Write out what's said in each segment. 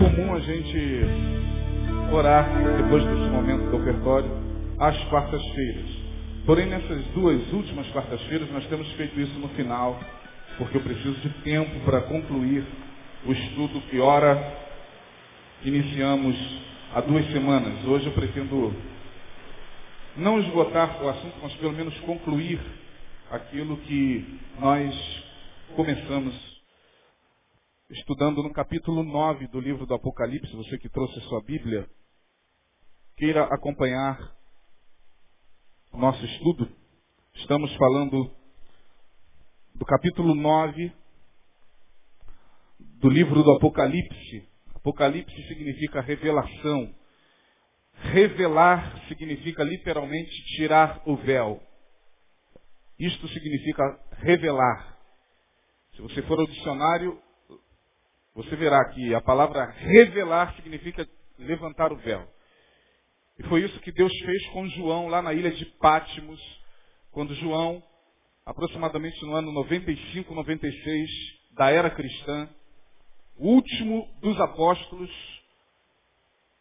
comum, a gente orar depois desse momento do ofertório às quartas-feiras. Porém, nessas duas últimas quartas-feiras, nós temos feito isso no final, porque eu preciso de tempo para concluir o estudo que, ora, iniciamos há duas semanas. Hoje eu pretendo não esgotar o assunto, mas pelo menos concluir aquilo que nós começamos estudando no capítulo 9 do livro do Apocalipse. Você que trouxe a sua Bíblia, queira acompanhar o nosso estudo. Estamos falando do capítulo 9 do livro do Apocalipse. Apocalipse significa revelação. Revelar significa literalmente tirar o véu. Isto significa revelar. Se você for ao dicionário, você verá que a palavra revelar significa levantar o véu. E foi isso que Deus fez com João lá na ilha de Pátimos, quando João, aproximadamente no ano 95, 96 da era cristã, o último dos apóstolos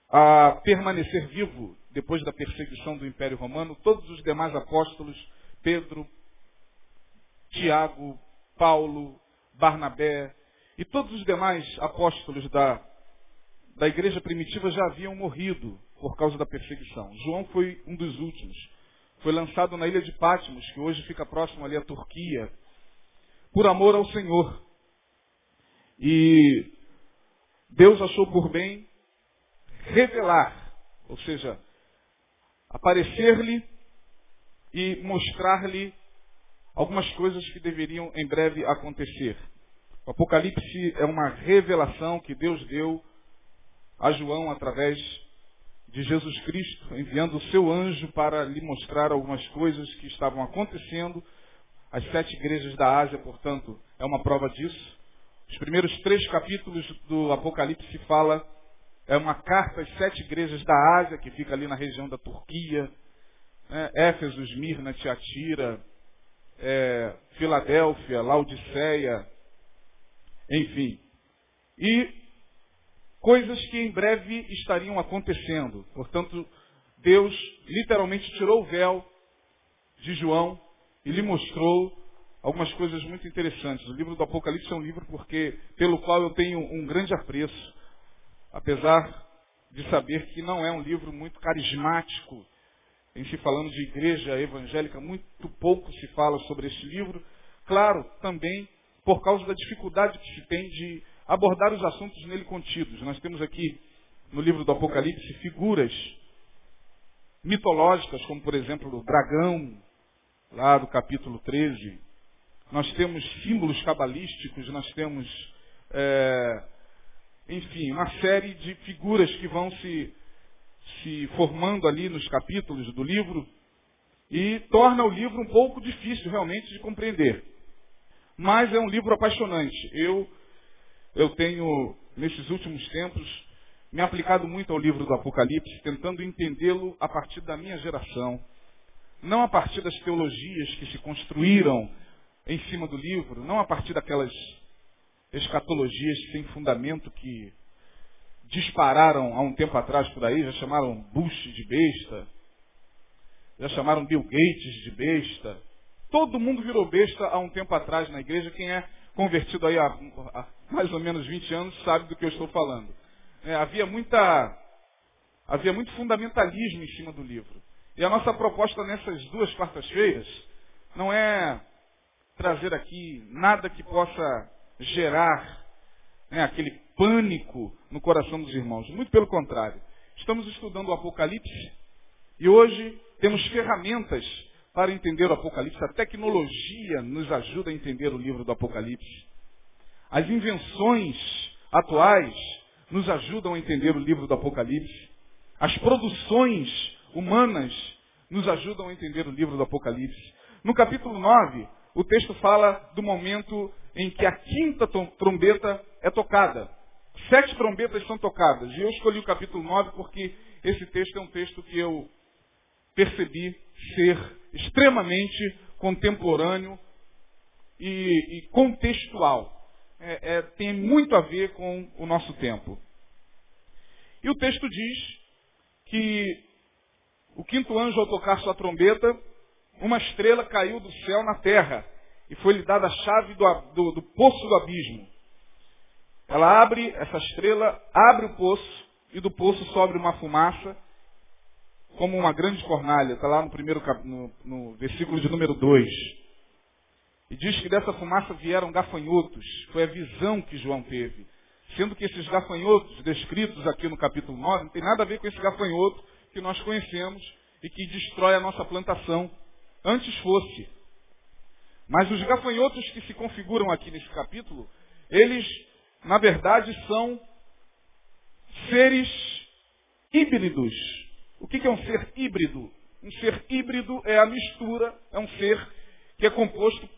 a permanecer vivo depois da perseguição do Império Romano, todos os demais apóstolos, Pedro, Tiago, Paulo, Barnabé e todos os demais apóstolos da, da igreja primitiva já haviam morrido por causa da perseguição. João foi um dos últimos. Foi lançado na ilha de Patmos, que hoje fica próximo ali à Turquia, por amor ao Senhor. E Deus achou por bem revelar, ou seja, aparecer-lhe e mostrar-lhe algumas coisas que deveriam em breve acontecer. O Apocalipse é uma revelação que Deus deu a João através de Jesus Cristo, enviando o seu anjo para lhe mostrar algumas coisas que estavam acontecendo. As sete igrejas da Ásia, portanto, é uma prova disso. Os primeiros três capítulos do Apocalipse fala, é uma carta às sete igrejas da Ásia, que fica ali na região da Turquia, né? Éfeso, Esmirna, Tiatira, é, Filadélfia, Laodiceia, enfim. E coisas que em breve estariam acontecendo. Portanto, Deus literalmente tirou o véu de João e lhe mostrou algumas coisas muito interessantes. O livro do Apocalipse é um livro porque, pelo qual eu tenho um grande apreço, apesar de saber que não é um livro muito carismático, em se falando de igreja evangélica, muito pouco se fala sobre esse livro. Claro, também por causa da dificuldade que se tem de abordar os assuntos nele contidos. Nós temos aqui no livro do Apocalipse figuras mitológicas, como por exemplo o dragão, lá do capítulo 13, nós temos símbolos cabalísticos, nós temos, é, enfim, uma série de figuras que vão se, se formando ali nos capítulos do livro e torna o livro um pouco difícil realmente de compreender. Mas é um livro apaixonante. Eu, eu tenho, nesses últimos tempos, me aplicado muito ao livro do Apocalipse, tentando entendê-lo a partir da minha geração, não a partir das teologias que se construíram em cima do livro, não a partir daquelas escatologias sem fundamento que dispararam há um tempo atrás por aí, já chamaram Bush de besta, já chamaram Bill Gates de besta. Todo mundo virou besta há um tempo atrás na igreja. Quem é convertido aí há, há mais ou menos 20 anos sabe do que eu estou falando. É, havia muita havia muito fundamentalismo em cima do livro. E a nossa proposta nessas duas quartas-feiras não é trazer aqui nada que possa gerar né, aquele pânico no coração dos irmãos. Muito pelo contrário. Estamos estudando o Apocalipse e hoje temos ferramentas para entender o Apocalipse. A tecnologia nos ajuda a entender o livro do Apocalipse. As invenções atuais nos ajudam a entender o livro do Apocalipse. As produções humanas nos ajudam a entender o livro do Apocalipse. No capítulo 9, o texto fala do momento em que a quinta trombeta é tocada. Sete trombetas são tocadas. E eu escolhi o capítulo 9 porque esse texto é um texto que eu percebi ser extremamente contemporâneo e, e contextual. É, é, tem muito a ver com o nosso tempo. E o texto diz que o quinto anjo, ao tocar sua trombeta, uma estrela caiu do céu na terra e foi-lhe dada a chave do, do, do poço do abismo. Ela abre, essa estrela abre o poço e do poço sobe uma fumaça como uma grande fornalha. Está lá no primeiro no, no versículo de número 2. E diz que dessa fumaça vieram gafanhotos. Foi a visão que João teve. Sendo que esses gafanhotos, descritos aqui no capítulo 9, não tem nada a ver com esse gafanhoto que nós conhecemos e que destrói a nossa plantação. Antes fosse. Mas os gafanhotos que se configuram aqui nesse capítulo, eles, na verdade, são seres híbridos. O que é um ser híbrido? Um ser híbrido é a mistura, é um ser que é composto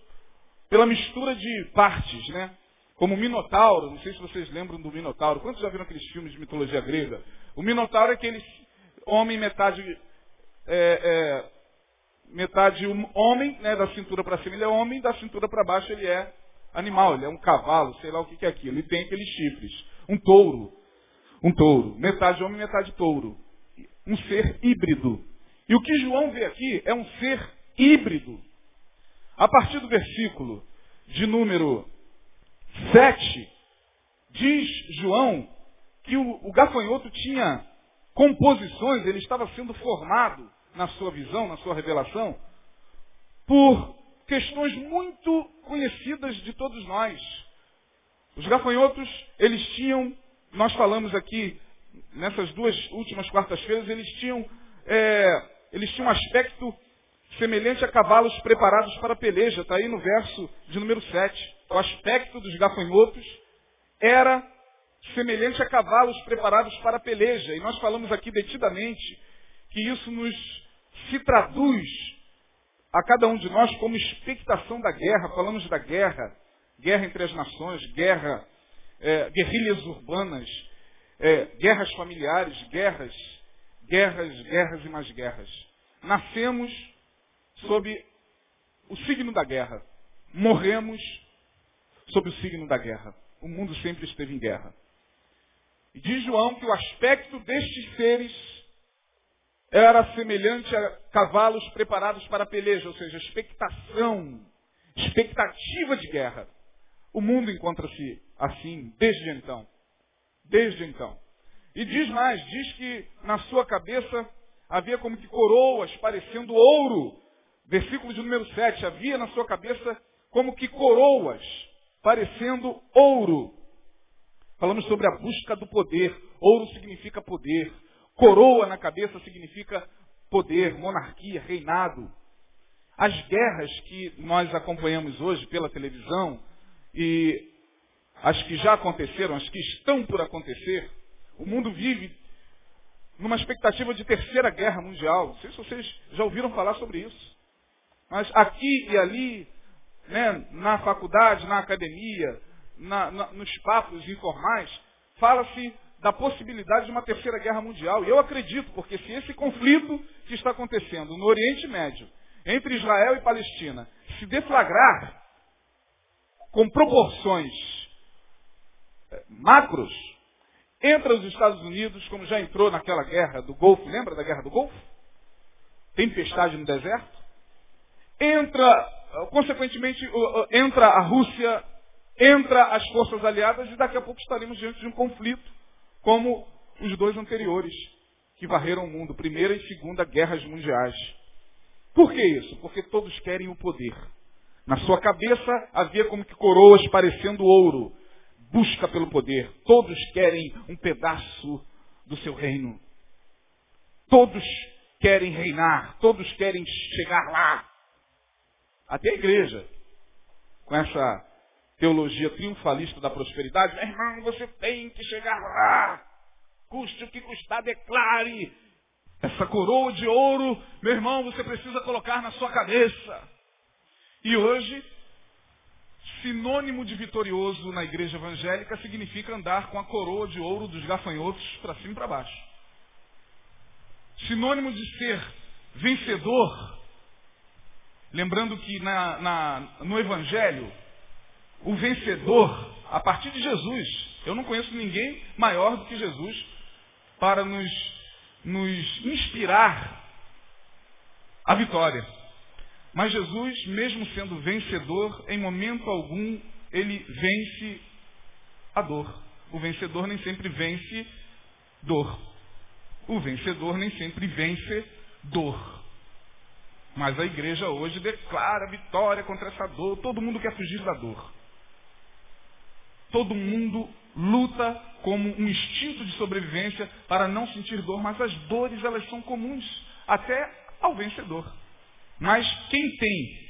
pela mistura de partes, né? Como o Minotauro, não sei se vocês lembram do Minotauro. Quantos já viram aqueles filmes de mitologia grega? O Minotauro é aquele homem metade é, é, metade homem, né, da cintura para cima ele é homem, da cintura para baixo ele é animal, ele é um cavalo, sei lá o que, que é aquilo. Ele tem aqueles chifres. Um touro. Um touro. Metade homem, metade touro. Um ser híbrido. E o que João vê aqui é um ser híbrido. A partir do versículo de número 7, diz João que o, o gafanhoto tinha composições, ele estava sendo formado na sua visão, na sua revelação, por questões muito conhecidas de todos nós. Os gafanhotos, eles tinham, nós falamos aqui nessas duas últimas quartas-feiras, eles tinham, é, eles tinham um aspecto semelhante a cavalos preparados para a peleja. Está aí no verso de número 7. O aspecto dos gafanhotos era semelhante a cavalos preparados para a peleja. E nós falamos aqui detidamente que isso nos se traduz a cada um de nós como expectação da guerra. Falamos da guerra, guerra entre as nações, guerra, é, guerrilhas urbanas, é, guerras familiares, guerras, guerras, guerras e mais guerras. Nascemos sob o signo da guerra. Morremos sob o signo da guerra. O mundo sempre esteve em guerra. E diz João que o aspecto destes seres era semelhante a cavalos preparados para a peleja, ou seja, expectação, expectativa de guerra. O mundo encontra-se assim desde então. Desde então. E diz mais, diz que na sua cabeça havia como que coroas parecendo ouro. Versículo de número 7, havia na sua cabeça como que coroas parecendo ouro. Falamos sobre a busca do poder. Ouro significa poder. Coroa na cabeça significa poder, monarquia, reinado. As guerras que nós acompanhamos hoje pela televisão e as que já aconteceram, as que estão por acontecer, o mundo vive numa expectativa de terceira guerra mundial. Não sei se vocês já ouviram falar sobre isso. Mas aqui e ali, né, na faculdade, na academia, na, na, nos papos informais, fala-se da possibilidade de uma terceira guerra mundial. E eu acredito, porque se esse conflito que está acontecendo no Oriente Médio, entre Israel e Palestina, se deflagrar com proporções macros, entra os Estados Unidos, como já entrou naquela guerra do Golfo, lembra da guerra do Golfo? Tempestade no deserto. Entra, eh, consequentemente, entra a Rússia entra as forças aliadas e daqui a pouco estaremos diante de um conflito, como os dois anteriores, que varreram o mundo, Primeira e Segunda Guerras Mundiais. Por que isso? Porque todos querem o poder. Na sua cabeça havia como que coroas parecendo ouro. Busca pelo poder. Todos querem um pedaço do seu reino. Todos querem reinar. Todos querem chegar lá. Até a igreja. Com essa teologia triunfalista da prosperidade, meu irmão, você tem que chegar lá. Custe o que custar, declare. Essa coroa de ouro, meu irmão, você precisa colocar na sua cabeça. E hoje, sinônimo de vitorioso na igreja evangélica significa andar com a coroa de ouro dos gafanhotos para cima e para baixo. Sinônimo de ser vencedor Lembrando que na, na, no Evangelho, o vencedor, a partir de Jesus, eu não conheço ninguém maior do que Jesus para nos, nos inspirar a vitória. Mas Jesus, mesmo sendo vencedor, em momento algum ele vence a dor. O vencedor nem sempre vence dor. O vencedor nem sempre vence dor. Mas a igreja hoje declara vitória contra essa dor. Todo mundo quer fugir da dor. Todo mundo luta como um instinto de sobrevivência para não sentir dor, mas as dores elas são comuns até ao vencedor. Mas quem tem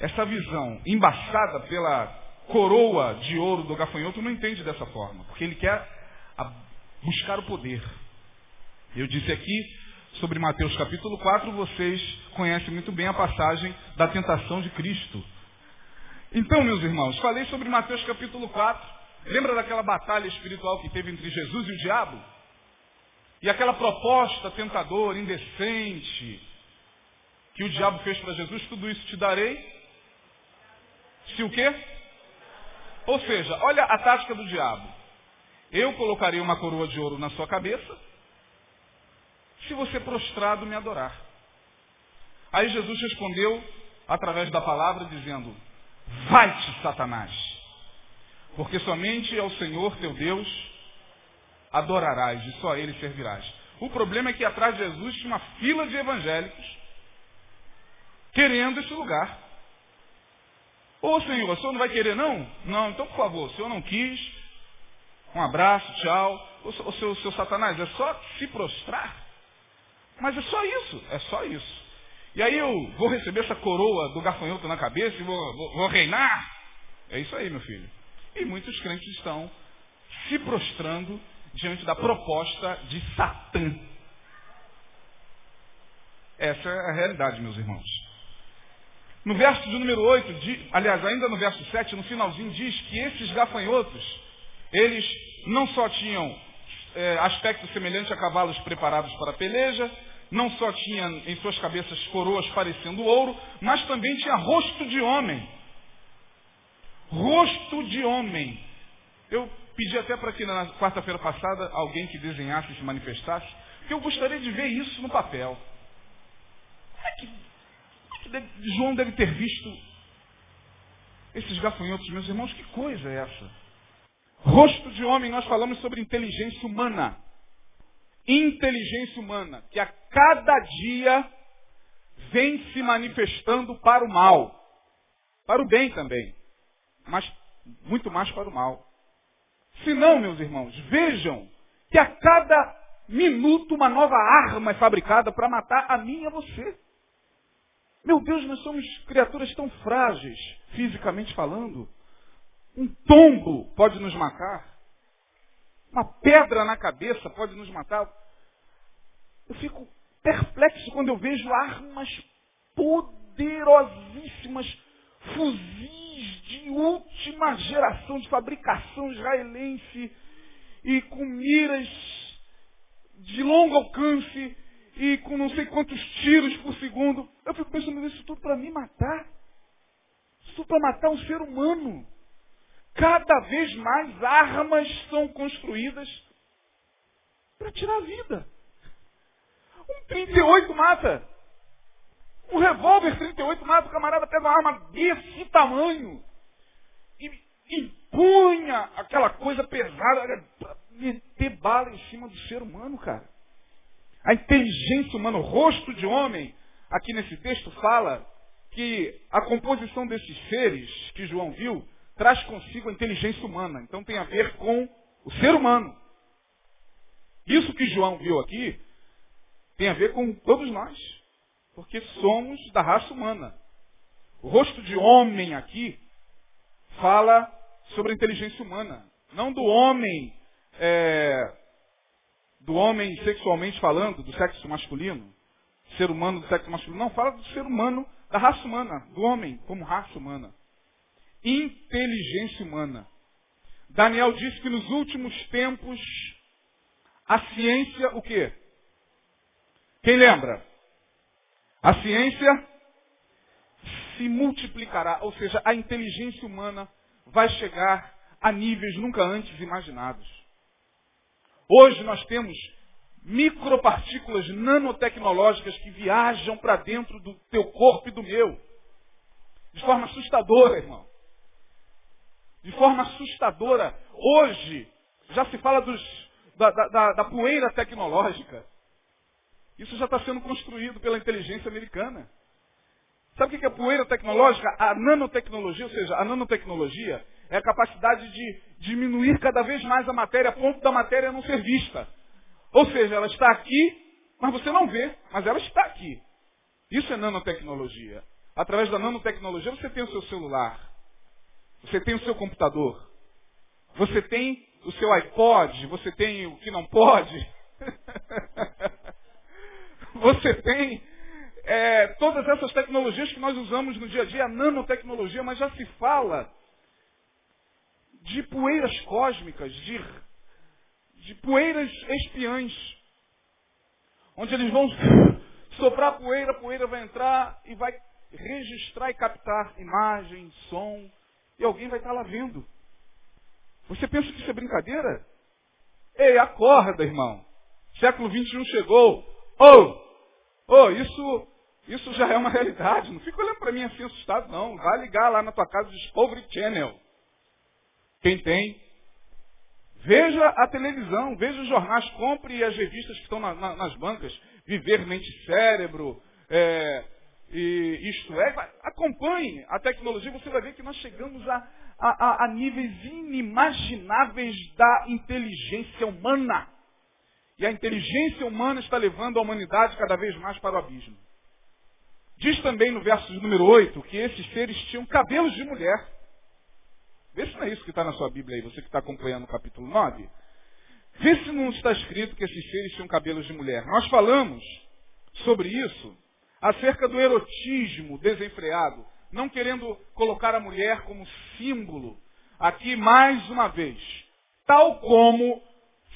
essa visão embaçada pela coroa de ouro do gafanhoto não entende dessa forma, porque ele quer buscar o poder. Eu disse aqui sobre Mateus capítulo 4, vocês conhecem muito bem a passagem da tentação de Cristo. Então, meus irmãos, falei sobre Mateus capítulo 4. Lembra daquela batalha espiritual que teve entre Jesus e o diabo? E aquela proposta tentadora, indecente, que o diabo fez para Jesus, tudo isso te darei. Se o quê? Ou seja, olha a tática do diabo. Eu colocarei uma coroa de ouro na sua cabeça, se você prostrado me adorar. Aí Jesus respondeu através da palavra dizendo: Vai-te, Satanás, porque somente ao Senhor teu Deus adorarás e só a Ele servirás. O problema é que atrás de Jesus tinha uma fila de evangélicos querendo esse lugar. Ô Senhor, o senhor não vai querer não? Não, então por favor, o senhor não quis. Um abraço, tchau. O, o seu, seu Satanás, é só se prostrar. Mas é só isso, é só isso. E aí eu vou receber essa coroa do gafanhoto na cabeça e vou, vou, vou reinar. É isso aí, meu filho. E muitos crentes estão se prostrando diante da proposta de Satã. Essa é a realidade, meus irmãos. No verso de número 8, de, aliás, ainda no verso 7, no finalzinho, diz que esses gafanhotos, eles não só tinham é, aspecto semelhante a cavalos preparados para a peleja, não só tinham em suas cabeças coroas parecendo ouro, mas também tinha rosto de homem. Rosto de homem. Eu pedi até para que na quarta-feira passada alguém que desenhasse se manifestasse, porque eu gostaria de ver isso no papel. Como é que, como é que deve, João deve ter visto esses gafanhotos, meus irmãos? Que coisa é essa? Rosto de homem, nós falamos sobre inteligência humana. Inteligência humana, que a cada dia vem se manifestando para o mal. Para o bem também. Mas muito mais para o mal. Se não, meus irmãos, vejam que a cada minuto uma nova arma é fabricada para matar a mim e a você. Meu Deus, nós somos criaturas tão frágeis, fisicamente falando. Um tombo pode nos matar. Uma pedra na cabeça pode nos matar. Eu fico perplexo quando eu vejo armas poderosíssimas, fuzis de última geração de fabricação israelense e com miras de longo alcance e com não sei quantos tiros por segundo. Eu fico pensando nisso tudo para me matar. Isso tudo para matar um ser humano. Cada vez mais armas são construídas para tirar a vida. Um 38 mata. Um revólver 38 mata. O camarada pega uma arma desse tamanho e empunha aquela coisa pesada meter bala em cima do ser humano, cara. A inteligência humana, o rosto de homem, aqui nesse texto fala que a composição desses seres que João viu traz consigo a inteligência humana. Então tem a ver com o ser humano. Isso que João viu aqui tem a ver com todos nós. Porque somos da raça humana. O rosto de homem aqui fala sobre a inteligência humana. Não do homem, é, do homem sexualmente falando, do sexo masculino. Ser humano do sexo masculino. Não, fala do ser humano, da raça humana, do homem como raça humana inteligência humana. Daniel disse que nos últimos tempos a ciência o quê? Quem lembra? A ciência se multiplicará, ou seja, a inteligência humana vai chegar a níveis nunca antes imaginados. Hoje nós temos micropartículas nanotecnológicas que viajam para dentro do teu corpo e do meu. De forma assustadora, irmão. De forma assustadora. Hoje, já se fala dos, da, da, da poeira tecnológica. Isso já está sendo construído pela inteligência americana. Sabe o que é poeira tecnológica? A nanotecnologia, ou seja, a nanotecnologia é a capacidade de diminuir cada vez mais a matéria a ponto da matéria não ser vista. Ou seja, ela está aqui, mas você não vê, mas ela está aqui. Isso é nanotecnologia. Através da nanotecnologia você tem o seu celular, você tem o seu computador, você tem o seu iPod, você tem o que não pode, você tem é, todas essas tecnologias que nós usamos no dia a dia, a nanotecnologia, mas já se fala de poeiras cósmicas, de, de poeiras espiãs, onde eles vão soprar poeira, poeira vai entrar e vai registrar e captar imagem, som, e alguém vai estar lá vendo. Você pensa que isso é brincadeira? Ei, acorda, irmão. Século XXI chegou. Oh, oh, isso, isso já é uma realidade. Não fica olhando para mim assim assustado, não. Vai ligar lá na tua casa o Discovery Channel. Quem tem? Veja a televisão, veja os jornais, compre as revistas que estão na, na, nas bancas. Viver, Mente Cérebro, é, e isto é, acompanhe a tecnologia, você vai ver que nós chegamos a, a, a, níveis inimagináveis da inteligência humana. E a inteligência humana está levando a humanidade cada vez mais para o abismo. Diz também no verso número 8 que esses seres tinham cabelos de mulher. Vê se não é isso que está na sua Bíblia aí, você que está acompanhando o capítulo 9. Vê se não está escrito que esses seres tinham cabelos de mulher. Nós falamos sobre isso acerca do erotismo desenfreado, não querendo colocar a mulher como símbolo, aqui mais uma vez, tal como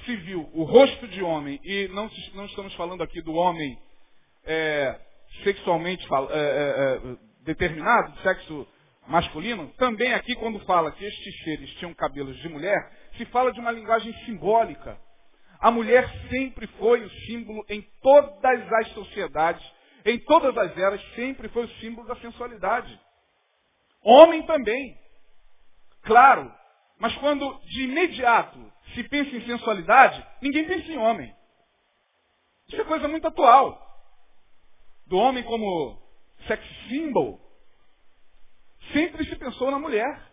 se viu o rosto de homem, e não, não estamos falando aqui do homem é, sexualmente é, é, é, determinado, sexo masculino, também aqui quando fala que estes seres tinham cabelos de mulher, se fala de uma linguagem simbólica. A mulher sempre foi o símbolo em todas as sociedades em todas as eras, sempre foi o símbolo da sensualidade. Homem também. Claro. Mas quando de imediato se pensa em sensualidade, ninguém pensa em homem. Isso é coisa muito atual. Do homem como sex symbol, sempre se pensou na mulher.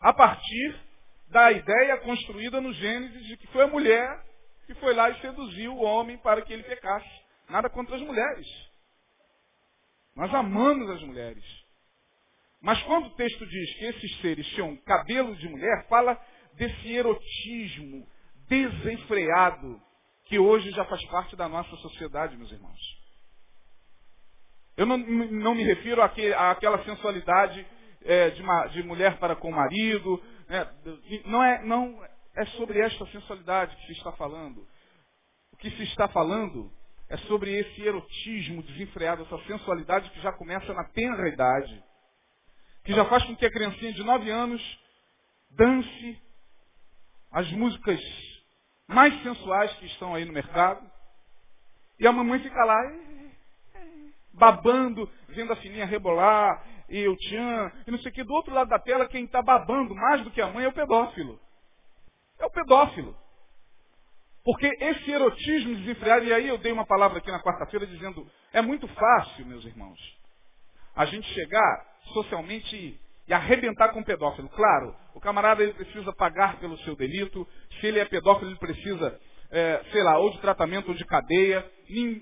A partir da ideia construída no Gênesis de que foi a mulher que foi lá e seduziu o homem para que ele pecasse. Nada contra as mulheres. Nós amamos as mulheres. Mas quando o texto diz que esses seres tinham cabelo de mulher, fala desse erotismo desenfreado que hoje já faz parte da nossa sociedade, meus irmãos. Eu não, não me refiro àquela sensualidade é, de, de, mulher para com o marido. Né? Não, é, não é sobre esta sensualidade que se está falando. O que se está falando é sobre esse erotismo desenfreado, essa sensualidade que já começa na tenra idade, que já faz com que a criancinha de 9 anos dance as músicas mais sensuais que estão aí no mercado, e a mamãe fica lá babando, vendo a filhinha rebolar, e o tchan, e não sei o que. Do outro lado da tela, quem está babando mais do que a mãe é o pedófilo. É o pedófilo. Porque esse erotismo desenfreado, e aí eu dei uma palavra aqui na quarta-feira dizendo, é muito fácil, meus irmãos, a gente chegar socialmente e arrebentar com o pedófilo. Claro, o camarada ele precisa pagar pelo seu delito, se ele é pedófilo ele precisa, é, sei lá, ou de tratamento ou de cadeia.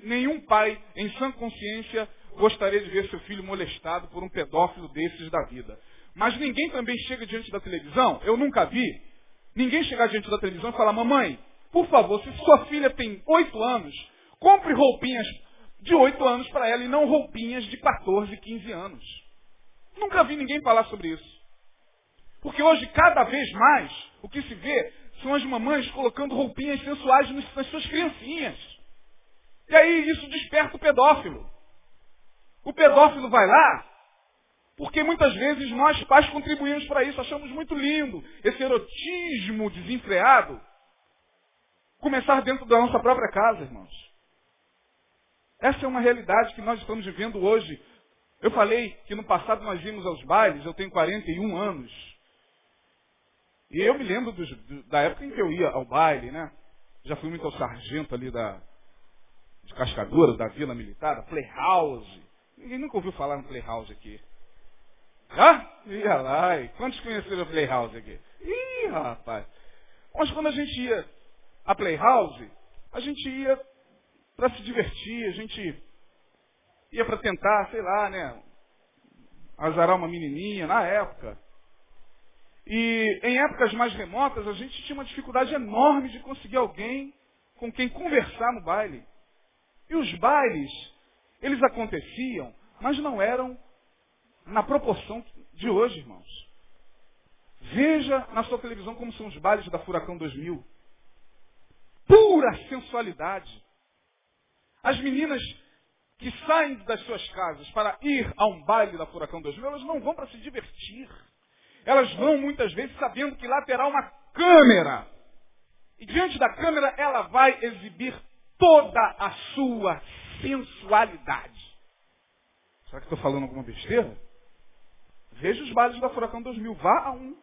Nenhum pai, em sã consciência, gostaria de ver seu filho molestado por um pedófilo desses da vida. Mas ninguém também chega diante da televisão, eu nunca vi, ninguém chegar diante da televisão e falar, mamãe, por favor, se sua filha tem oito anos, compre roupinhas de oito anos para ela e não roupinhas de 14, 15 anos. Nunca vi ninguém falar sobre isso. Porque hoje, cada vez mais, o que se vê são as mamães colocando roupinhas sensuais nas suas criancinhas. E aí isso desperta o pedófilo. O pedófilo vai lá Porque muitas vezes nós pais contribuímos para isso, achamos muito lindo esse erotismo desenfreado começar dentro da nossa própria casa, irmãos. Essa é uma realidade que nós estamos vivendo hoje. Eu falei que no passado nós íamos aos bailes, eu tenho 41 anos. E eu me lembro dos, da época em que eu ia ao baile, né? Já fui muito ao sargento ali da, de Cascadura, da Vila Militar, da Playhouse. Ninguém nunca ouviu falar no Playhouse aqui. Já? Ia lá. E quantos conheceram a Playhouse aqui? Ih, rapaz. Mas quando a gente ia a Playhouse, a gente ia para se divertir, a gente ia para tentar, sei lá, né, azarar uma menininha na época. E em épocas mais remotas, a gente tinha uma dificuldade enorme de conseguir alguém com quem conversar no baile. E os bailes, eles aconteciam, mas não eram na proporção de hoje, irmãos. Veja na sua televisão como são os bailes da Furacão 2000 pura sensualidade. As meninas que saem das suas casas para ir a um baile da Furacão 2000, elas não vão para se divertir. Elas vão muitas vezes sabendo que lá terá uma câmera. E diante da câmera ela vai exibir toda a sua sensualidade. Será que estou falando alguma besteira? Veja os bailes da Furacão 2000. Vá a um.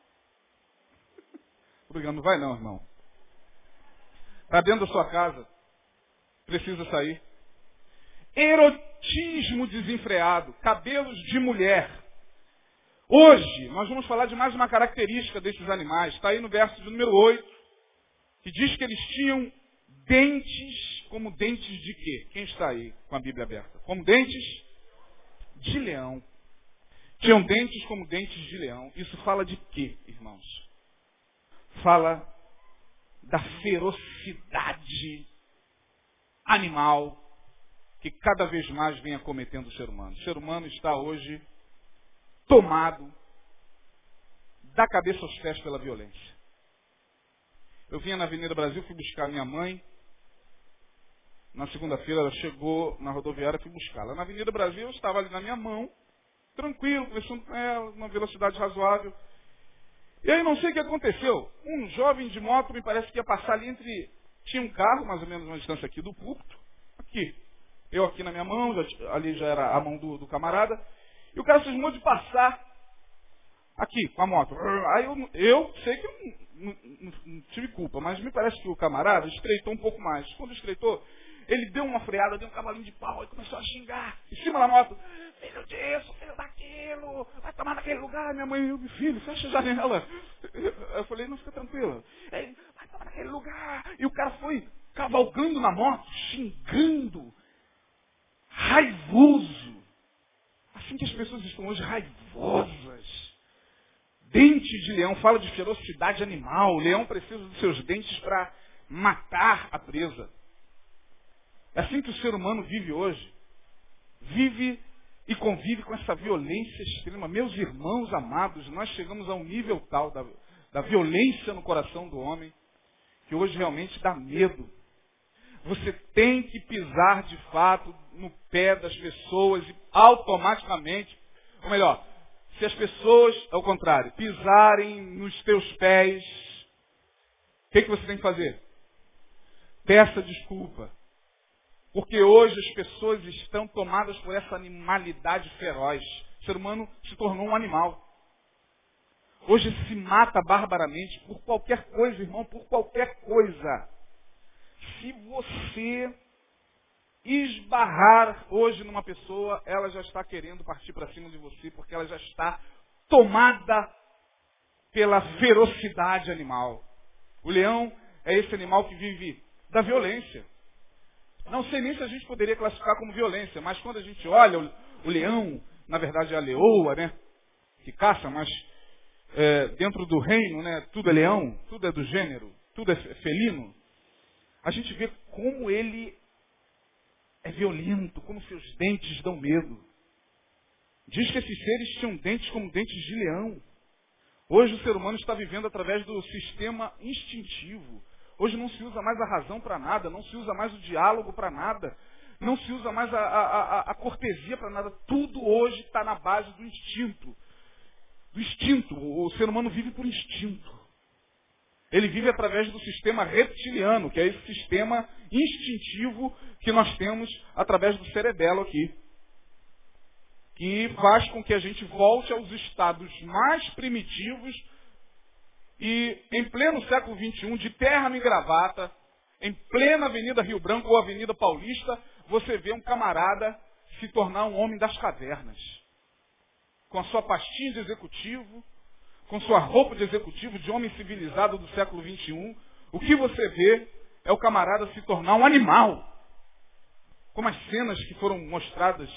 Obrigado, não vai não, irmão. Está dentro da sua casa. Precisa sair. Erotismo desenfreado. Cabelos de mulher. Hoje, nós vamos falar de mais uma característica desses animais. Está aí no verso de número 8, que diz que eles tinham dentes como dentes de quê? Quem está aí com a Bíblia aberta? Como dentes de leão. Tinham dentes como dentes de leão. Isso fala de quê, irmãos? Fala da ferocidade animal que cada vez mais vem acometendo o ser humano. O ser humano está hoje tomado da cabeça aos pés pela violência. Eu vinha na Avenida Brasil, fui buscar minha mãe. Na segunda-feira ela chegou na rodoviária, fui buscá-la. Na Avenida Brasil eu estava ali na minha mão, tranquilo, conversando com ela, numa velocidade razoável. E aí não sei o que aconteceu. Um jovem de moto me parece que ia passar ali entre. Tinha um carro, mais ou menos uma distância aqui do púlpito. Aqui. Eu aqui na minha mão, já, ali já era a mão do, do camarada. E o cara se de passar aqui, com a moto. Aí eu, eu sei que não, não, não, tive culpa, mas me parece que o camarada estreitou um pouco mais. Quando estreitou, ele deu uma freada, deu um cavalinho de pau e começou a xingar em cima da moto. Filho disso, filho daquilo, vai tomar naquele lugar. Minha mãe, meu filho, fecha a janela. Eu falei, não fica tranquila. Ele, vai tomar naquele lugar. E o cara foi cavalgando na moto, xingando, raivoso. Assim que as pessoas estão hoje raivosas. Dente de leão fala de ferocidade animal. O leão precisa dos seus dentes para matar a presa. É assim que o ser humano vive hoje. Vive e convive com essa violência extrema. Meus irmãos amados, nós chegamos a um nível tal da, da violência no coração do homem que hoje realmente dá medo. Você tem que pisar de fato no pé das pessoas e automaticamente, ou melhor, se as pessoas, ao contrário, pisarem nos teus pés, o que, que você tem que fazer? Peça desculpa. Porque hoje as pessoas estão tomadas por essa animalidade feroz. O ser humano se tornou um animal. Hoje se mata barbaramente por qualquer coisa, irmão, por qualquer coisa. Se você esbarrar hoje numa pessoa, ela já está querendo partir para cima de você, porque ela já está tomada pela ferocidade animal. O leão é esse animal que vive da violência. Não sei nem se a gente poderia classificar como violência, mas quando a gente olha o, leão, na verdade é a leoa, né? Que caça, mas é, dentro do reino, né? Tudo é leão, tudo é do gênero, tudo é felino. A gente vê como ele é violento, como seus dentes dão medo. Diz que esses seres tinham dentes como dentes de leão. Hoje o ser humano está vivendo através do sistema instintivo. Hoje não se usa mais a razão para nada, não se usa mais o diálogo para nada. não se usa mais a, a, a cortesia para nada. Tudo hoje está na base do instinto. Do instinto. O ser humano vive por instinto. Ele vive através do sistema reptiliano, que é esse sistema instintivo que nós temos através do cerebelo aqui. Que faz com que a gente volte aos estados mais primitivos e, em pleno século XXI, de terra e gravata, em plena Avenida Rio Branco ou Avenida Paulista, você vê um camarada se tornar um homem das cavernas. Com a sua pastinha de executivo, com sua roupa de executivo de homem civilizado do século XXI, o que você vê é o camarada se tornar um animal. Como as cenas que foram mostradas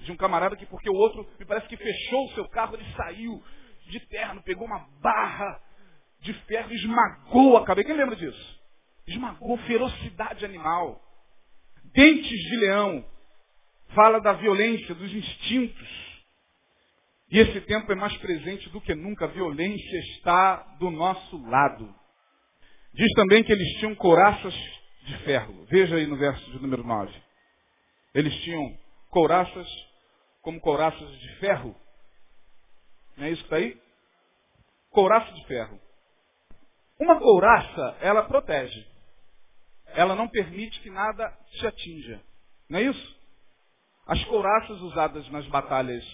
de um camarada que, porque o outro, me parece que fechou o seu carro, ele saiu de terno, pegou uma barra de ferro esmagou a cabeça. Quem lembra disso? Esmagou ferocidade animal. Dentes de leão. Fala da violência, dos instintos. E esse tempo é mais presente do que nunca. A violência está do nosso lado. Diz também que eles tinham couraças de ferro. Veja aí no verso de número 9. Eles tinham couraças como couraças de ferro. Não é isso que está aí? Couraça de ferro. Uma couraça, ela protege. Ela não permite que nada te atinja. Não é isso? As couraças usadas nas batalhas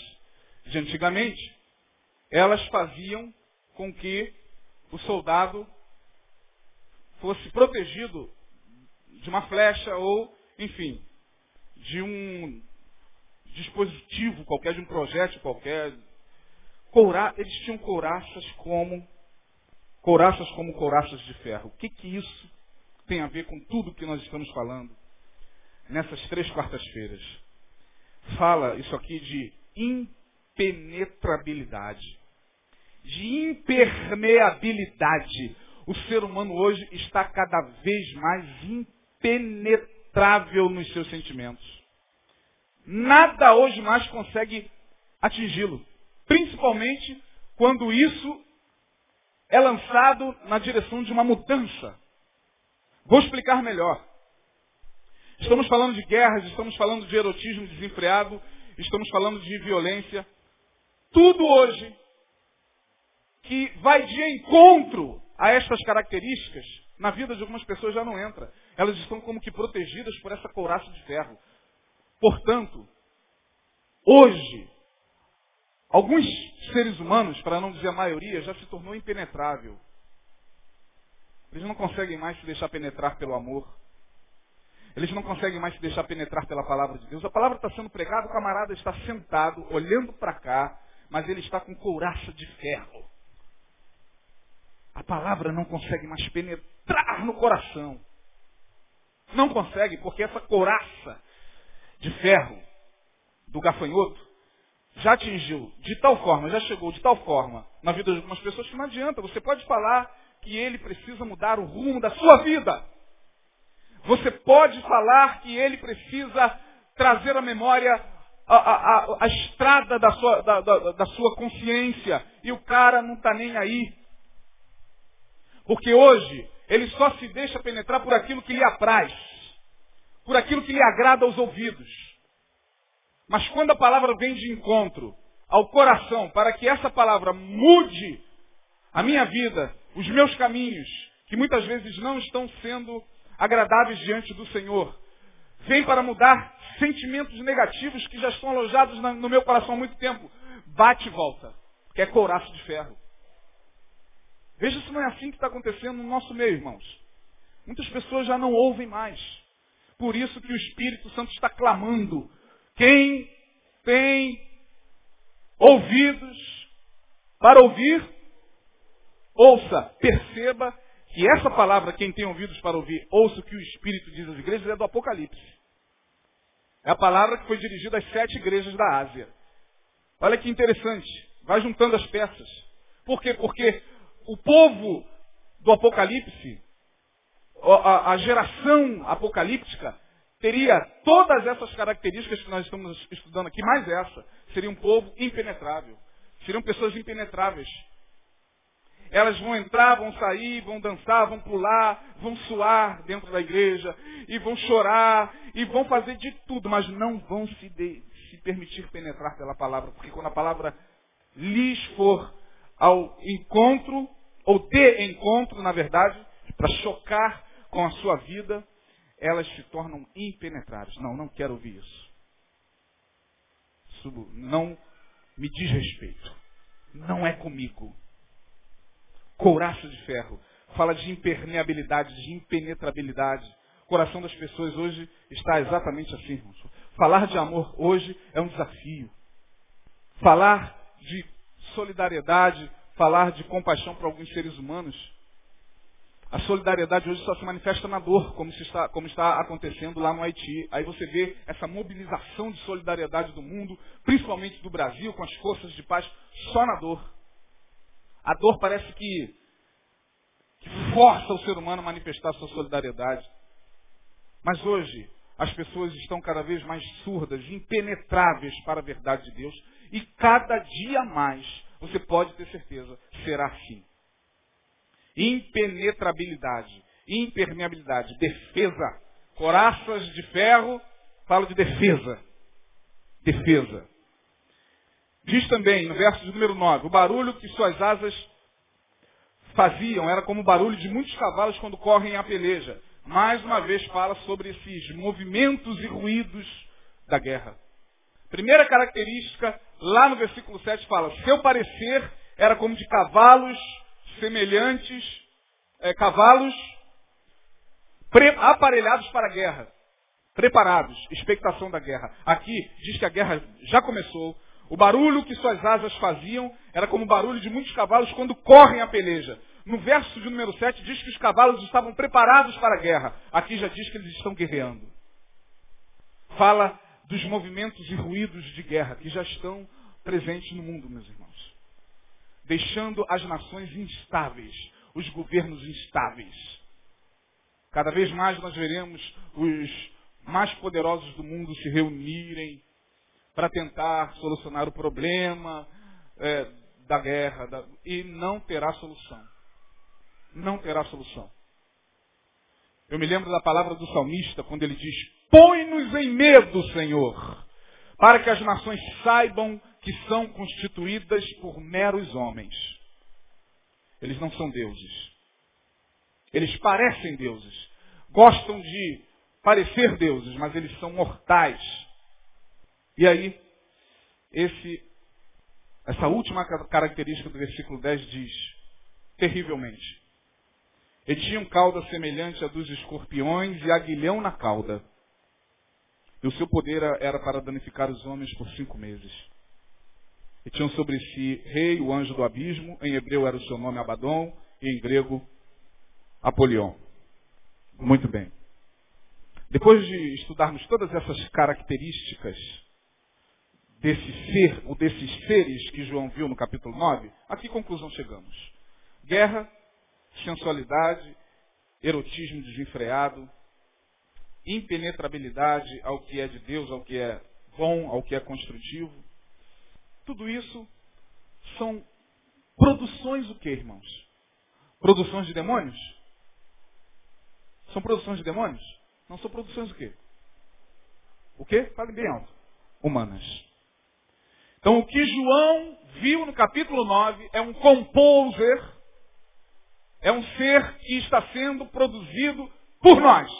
de antigamente, elas faziam com que o soldado fosse protegido de uma flecha ou, enfim, de um dispositivo qualquer, de um projétil qualquer. Coura, eles tinham couraças como couraças como couraças de ferro. O que, que isso tem a ver com tudo que nós estamos falando nessas três quartas-feiras? Fala isso aqui de impenetrabilidade, de impermeabilidade. O ser humano hoje está cada vez mais impenetrável nos seus sentimentos. Nada hoje mais consegue atingi-lo. Principalmente quando isso é lançado na direção de uma mudança. Vou explicar melhor. Estamos falando de guerras, estamos falando de erotismo desenfreado, estamos falando de violência. Tudo hoje que vai de encontro a estas características, na vida de algumas pessoas já não entra. Elas estão como que protegidas por essa couraça de ferro. Portanto, hoje, alguns seres humanos, para não dizer a maioria, já se tornou impenetrável. Eles não conseguem mais se deixar penetrar pelo amor. Eles não conseguem mais se deixar penetrar pela palavra de Deus. A palavra está sendo pregada, o camarada está sentado, olhando para cá, mas ele está com couraça de ferro. A palavra não consegue mais penetrar no coração. Não consegue, porque essa couraça de ferro do gafanhoto já atingiu de tal forma, já chegou de tal forma na vida de algumas pessoas que não adianta. Você pode falar que ele precisa mudar o rumo da sua vida. Você pode falar que ele precisa trazer à memória a, a, a, estrada da sua, da, da, da sua consciência. E o cara não está nem aí. Porque hoje ele só se deixa penetrar por aquilo que lhe apraz. Por aquilo que lhe agrada aos ouvidos. Mas quando a palavra vem de encontro ao coração, para que essa palavra mude a minha vida, os meus caminhos, que muitas vezes não estão sendo agradáveis diante do Senhor, vem para mudar sentimentos negativos que já estão alojados no meu coração há muito tempo. Bate e volta, que é couraço de ferro. Veja se não é assim que está acontecendo no nosso meio, irmãos. Muitas pessoas já não ouvem mais. Por isso que o Espírito Santo está clamando quem tem ouvidos para ouvir, ouça, perceba que essa palavra, quem tem ouvidos para ouvir, ouça o que o Espírito diz às igrejas, é do Apocalipse. É a palavra que foi dirigida às sete igrejas da Ásia. Olha que interessante. Vai juntando as peças. Por quê? Porque o povo do Apocalipse, a, geração apocalíptica, teria todas essas características que nós estamos estudando aqui, mais essa. Seria um povo impenetrável. Seriam pessoas impenetráveis. Elas vão entrar, vão sair, vão dançar, vão pular, vão suar dentro da igreja, e vão chorar, e vão fazer de tudo, mas não vão se, de, se permitir penetrar pela palavra, porque quando a palavra lhes for ao encontro, ou de encontro, na verdade, para chocar com a sua vida, elas se tornam impenetráveis. Não, não quero ouvir isso. Não me diz respeito. Não é comigo. Couraça de ferro. Fala de impermeabilidade, de impenetrabilidade. O coração das pessoas hoje está exatamente assim, irmãos. Falar de amor hoje é um desafio. Falar de solidariedade, falar de compaixão para alguns seres humanos a solidariedade hoje só se manifesta na dor, como, está, como está acontecendo lá no Haiti. Aí você vê essa mobilização de solidariedade do mundo, principalmente do Brasil, com as forças de paz, só na dor. A dor parece que, que força o ser humano a manifestar sua solidariedade. Mas hoje, as pessoas estão cada vez mais surdas, impenetráveis para a verdade de Deus, e cada dia mais, você pode ter certeza, será assim impenetrabilidade, impermeabilidade, defesa. Coraças de ferro, fala de defesa. Defesa. Diz também, no verso número 9, o barulho que suas asas faziam era como o barulho de muitos cavalos quando correm a peleja. Mais uma vez fala sobre esses movimentos e ruídos da guerra. Primeira característica, lá no versículo 7 fala, seu parecer era como de cavalos semelhantes, é, cavalos aparelhados para a guerra. Preparados, expectação da guerra. Aqui diz que a guerra já começou. O barulho que suas asas faziam era como o barulho de muitos cavalos quando correm a peleja. No verso de número 7 diz que os cavalos estavam preparados para a guerra. Aqui já diz que eles estão guerreando. Fala dos movimentos e ruídos de guerra que já estão presentes no mundo, meus irmãos deixando as nações instáveis, os governos instáveis. Cada vez mais nós veremos os mais poderosos do mundo se reunirem para tentar solucionar o problema é, da guerra da, e não terá solução. Não terá solução. Eu me lembro da palavra do salmista quando ele diz: Põe-nos em medo, Senhor, para que as nações saibam que são constituídas por meros homens. Eles não são deuses. Eles parecem deuses. Gostam de parecer deuses, mas eles são mortais. E aí, esse, essa última característica do versículo 10 diz, terrivelmente. Ele tinha um cauda semelhante à dos escorpiões e aguilhão na cauda. E o seu poder era para danificar os homens por cinco meses. E tinham sobre si rei, o anjo do abismo, em hebreu era o seu nome Abaddon, e em grego Apolion. Muito bem. Depois de estudarmos todas essas características desse ser, ou desses seres que João viu no capítulo 9, a que conclusão chegamos? Guerra, sensualidade, erotismo desenfreado, impenetrabilidade ao que é de Deus, ao que é bom, ao que é construtivo. Tudo isso são produções o que, irmãos? Produções de demônios? São produções de demônios? Não são produções o quê? O quê? Fale bem alto. Humanas. Então o que João viu no capítulo 9 é um composer, é um ser que está sendo produzido por nós.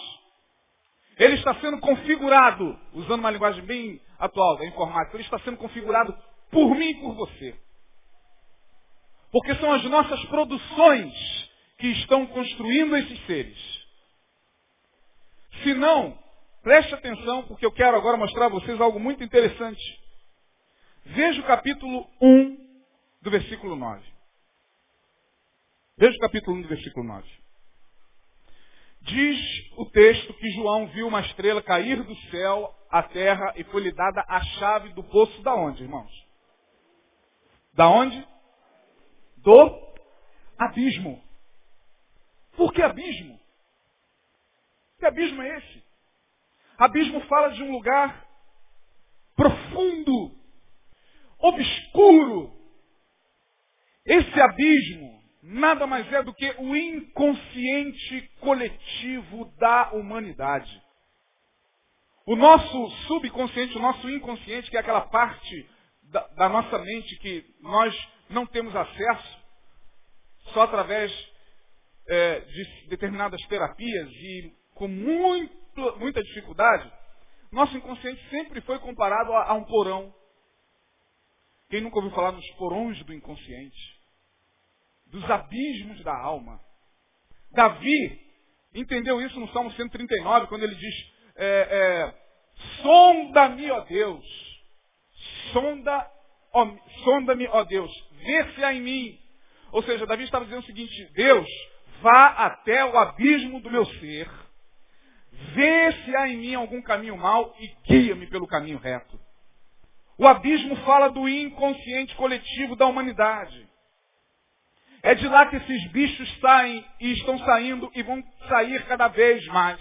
Ele está sendo configurado, usando uma linguagem bem atual da informática, ele está sendo configurado por mim e por você. Porque são as nossas produções que estão construindo esses seres. Se não, preste atenção, porque eu quero agora mostrar a vocês algo muito interessante. Veja o capítulo 1 do versículo 9. Veja o capítulo 1 do versículo 9. Diz o texto que João viu uma estrela cair do céu à terra e foi-lhe dada a chave do poço da onde, irmãos? Da onde? Do abismo. Por que abismo? Que abismo é esse? Abismo fala de um lugar profundo, obscuro. Esse abismo nada mais é do que o inconsciente coletivo da humanidade. O nosso subconsciente, o nosso inconsciente, que é aquela parte da, da nossa mente que nós não temos acesso, só através é, de determinadas terapias e com muito, muita dificuldade, nosso inconsciente sempre foi comparado a, a um porão. Quem nunca ouviu falar nos porões do inconsciente? Dos abismos da alma. Davi entendeu isso no Salmo 139, quando ele diz, é, é, sonda-me, ó Deus, sonda, sonda-me, ó Deus, vê se em mim. Ou seja, Davi estava dizendo o seguinte, Deus, vá até o abismo do meu ser, vê se há em mim algum caminho mau e guia-me pelo caminho reto. O abismo fala do inconsciente coletivo da humanidade. É de lá que esses bichos saem e estão saindo e vão sair cada vez mais.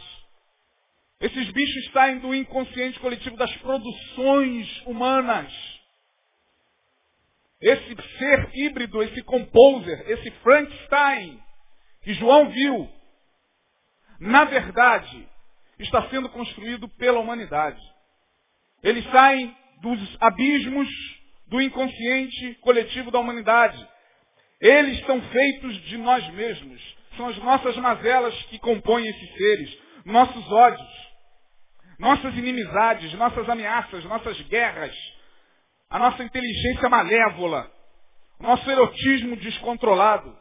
Esses bichos saem do inconsciente coletivo das produções humanas. Esse ser híbrido, esse composer, esse Frankenstein, que João viu, na verdade, está sendo construído pela humanidade. Eles saem dos abismos do inconsciente coletivo da humanidade. Eles são feitos de nós mesmos. São as nossas mazelas que compõem esses seres, nossos ódios, nossas inimizades, nossas ameaças, nossas guerras, a nossa inteligência malévola, nosso erotismo descontrolado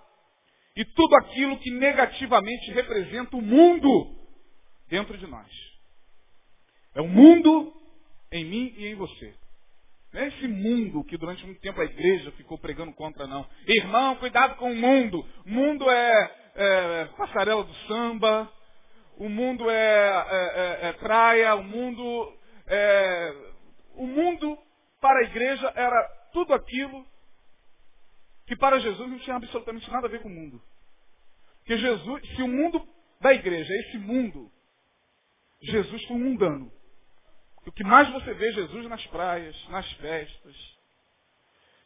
e tudo aquilo que negativamente representa o mundo dentro de nós. É o mundo em mim e em você. Não é esse mundo que durante muito tempo a igreja ficou pregando contra, não. Irmão, cuidado com o mundo. O mundo é, é passarela do samba, o mundo é, é, é, é praia, o mundo é, o mundo para a igreja era tudo aquilo que para Jesus não tinha absolutamente nada a ver com o mundo. Porque Jesus, se o mundo da igreja é esse mundo, Jesus foi um mundano. O que mais você vê Jesus nas praias, nas festas,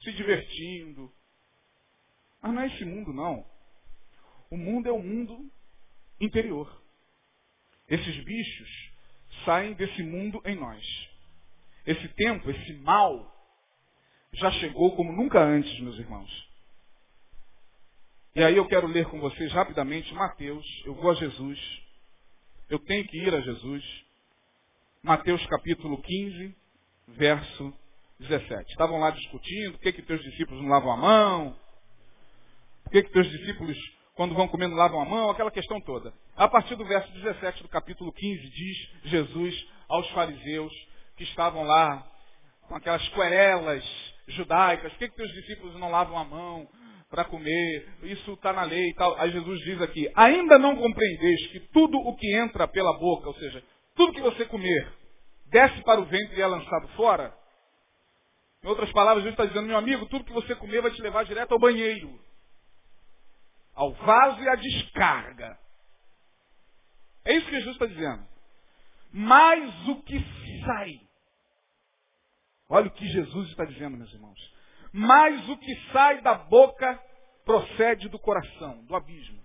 se divertindo. Mas não é esse mundo, não. O mundo é o mundo interior. Esses bichos saem desse mundo em nós. Esse tempo, esse mal, já chegou como nunca antes, meus irmãos. E aí eu quero ler com vocês rapidamente Mateus. Eu vou a Jesus. Eu tenho que ir a Jesus. Mateus capítulo 15, verso 17. Estavam lá discutindo, por que, que teus discípulos não lavam a mão? Por que, que teus discípulos, quando vão comendo, lavam a mão? Aquela questão toda. A partir do verso 17 do capítulo 15, diz Jesus aos fariseus que estavam lá com aquelas querelas judaicas, por que, que teus discípulos não lavam a mão? para comer, isso está na lei e tal. Aí Jesus diz aqui, ainda não compreendeis que tudo o que entra pela boca, ou seja, tudo que você comer, desce para o ventre e é lançado fora? Em outras palavras, Jesus está dizendo, meu amigo, tudo que você comer vai te levar direto ao banheiro. Ao vaso e à descarga. É isso que Jesus está dizendo. Mas o que sai. Olha o que Jesus está dizendo, meus irmãos mas o que sai da boca procede do coração, do abismo.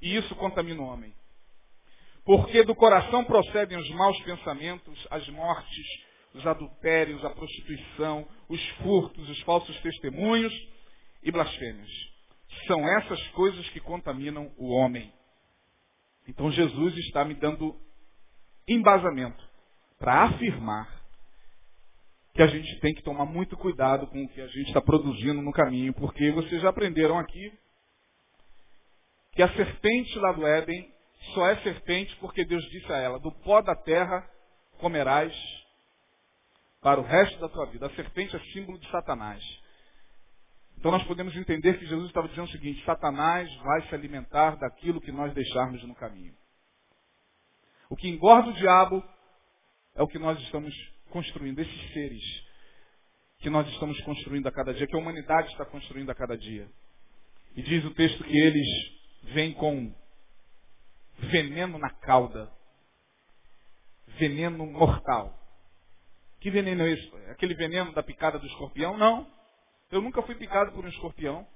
E isso contamina o homem. Porque do coração procedem os maus pensamentos, as mortes, os adultérios, a prostituição, os furtos, os falsos testemunhos e blasfêmias. São essas coisas que contaminam o homem. Então Jesus está me dando embasamento para afirmar que a gente tem que tomar muito cuidado com o que a gente está produzindo no caminho, porque vocês já aprenderam aqui que a serpente lá do Éden só é serpente porque Deus disse a ela, do pó da terra comerás para o resto da tua vida. A serpente é símbolo de Satanás. Então nós podemos entender que Jesus estava dizendo o seguinte, Satanás vai se alimentar daquilo que nós deixarmos no caminho. O que engorda o diabo é o que nós estamos construindo, esses seres que nós estamos construindo a cada dia, que a humanidade está construindo a cada dia. E diz o texto que eles vêm com veneno na cauda, veneno mortal. Que veneno é esse? Aquele veneno da picada do escorpião? Não. Eu nunca fui picado por um escorpião.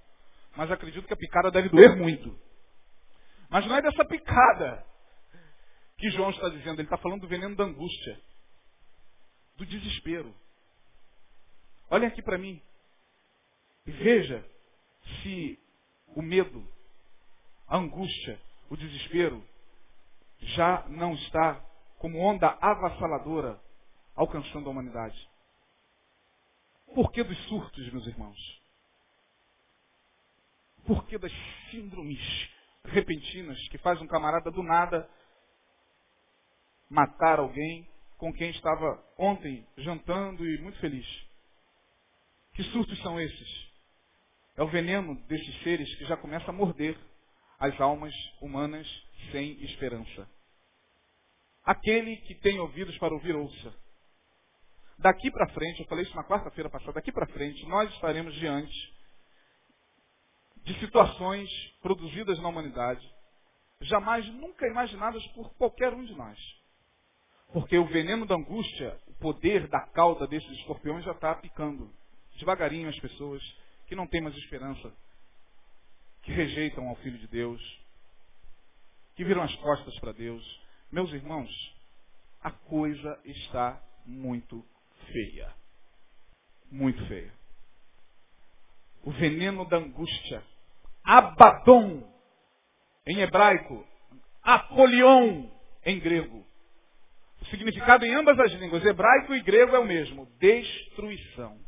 mas acredito que a picada deve doer muito. Mas não é dessa picada que João está dizendo, ele está falando do veneno da angústia, do desespero. Olhem aqui para mim e veja se o medo, a angústia, o desespero já não está como onda avassaladora alcançando a humanidade. Por que dos surtos, meus irmãos? Por que das síndromes repentinas que faz um camarada do nada matar alguém com quem estava ontem jantando e muito feliz? Que surtos são esses? É o veneno desses seres que já começa a morder as almas humanas sem esperança. Aquele que tem ouvidos para ouvir, ouça. Daqui para frente, eu falei isso na quarta-feira passada, daqui para frente nós estaremos diante de situações produzidas na humanidade, jamais nunca imaginadas por qualquer um de nós. Porque o veneno da angústia, o poder da cauda desses escorpiões já está picando devagarinho as pessoas que não têm mais esperança, que rejeitam ao Filho de Deus, que viram as costas para Deus. Meus irmãos, a coisa está muito feia. Muito feia. O veneno da angústia. Abaddon, em hebraico. Apolion, em grego. O significado em ambas as línguas, hebraico e grego, é o mesmo. Destruição.